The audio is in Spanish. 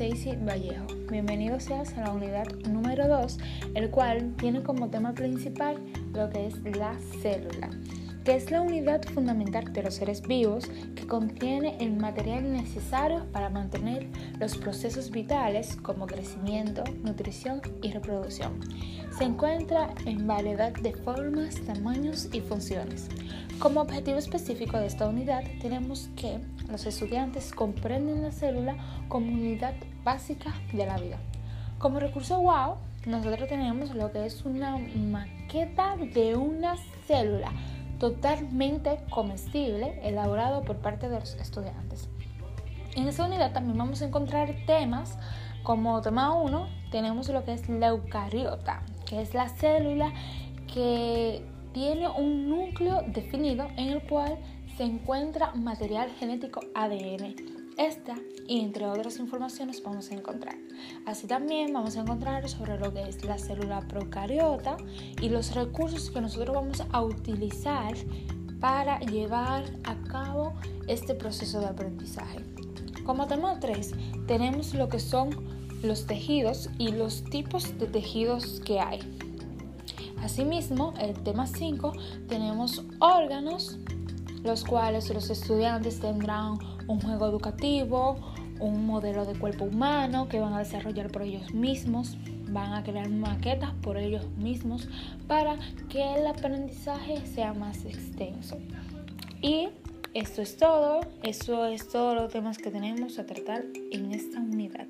Daisy Vallejo. Bienvenidos seas a la unidad número 2, el cual tiene como tema principal lo que es la célula, que es la unidad fundamental de los seres vivos que contiene el material necesario para mantener los procesos vitales como crecimiento, nutrición y reproducción. Se encuentra en variedad de formas, tamaños y funciones. Como objetivo específico de esta unidad tenemos que los estudiantes comprenden la célula como unidad básica de la vida. Como recurso WOW, nosotros tenemos lo que es una maqueta de una célula totalmente comestible elaborado por parte de los estudiantes. En esta unidad también vamos a encontrar temas como tema 1 tenemos lo que es la eucariota, que es la célula que tiene un núcleo definido en el cual se encuentra material genético ADN. Esta y entre otras informaciones vamos a encontrar. Así también vamos a encontrar sobre lo que es la célula procariota y los recursos que nosotros vamos a utilizar para llevar a cabo este proceso de aprendizaje. Como tema 3 tenemos lo que son los tejidos y los tipos de tejidos que hay. Asimismo, el tema 5 tenemos órganos, los cuales los estudiantes tendrán un juego educativo, un modelo de cuerpo humano que van a desarrollar por ellos mismos, van a crear maquetas por ellos mismos para que el aprendizaje sea más extenso. Y esto es todo, eso es todos los temas que tenemos a tratar en esta unidad.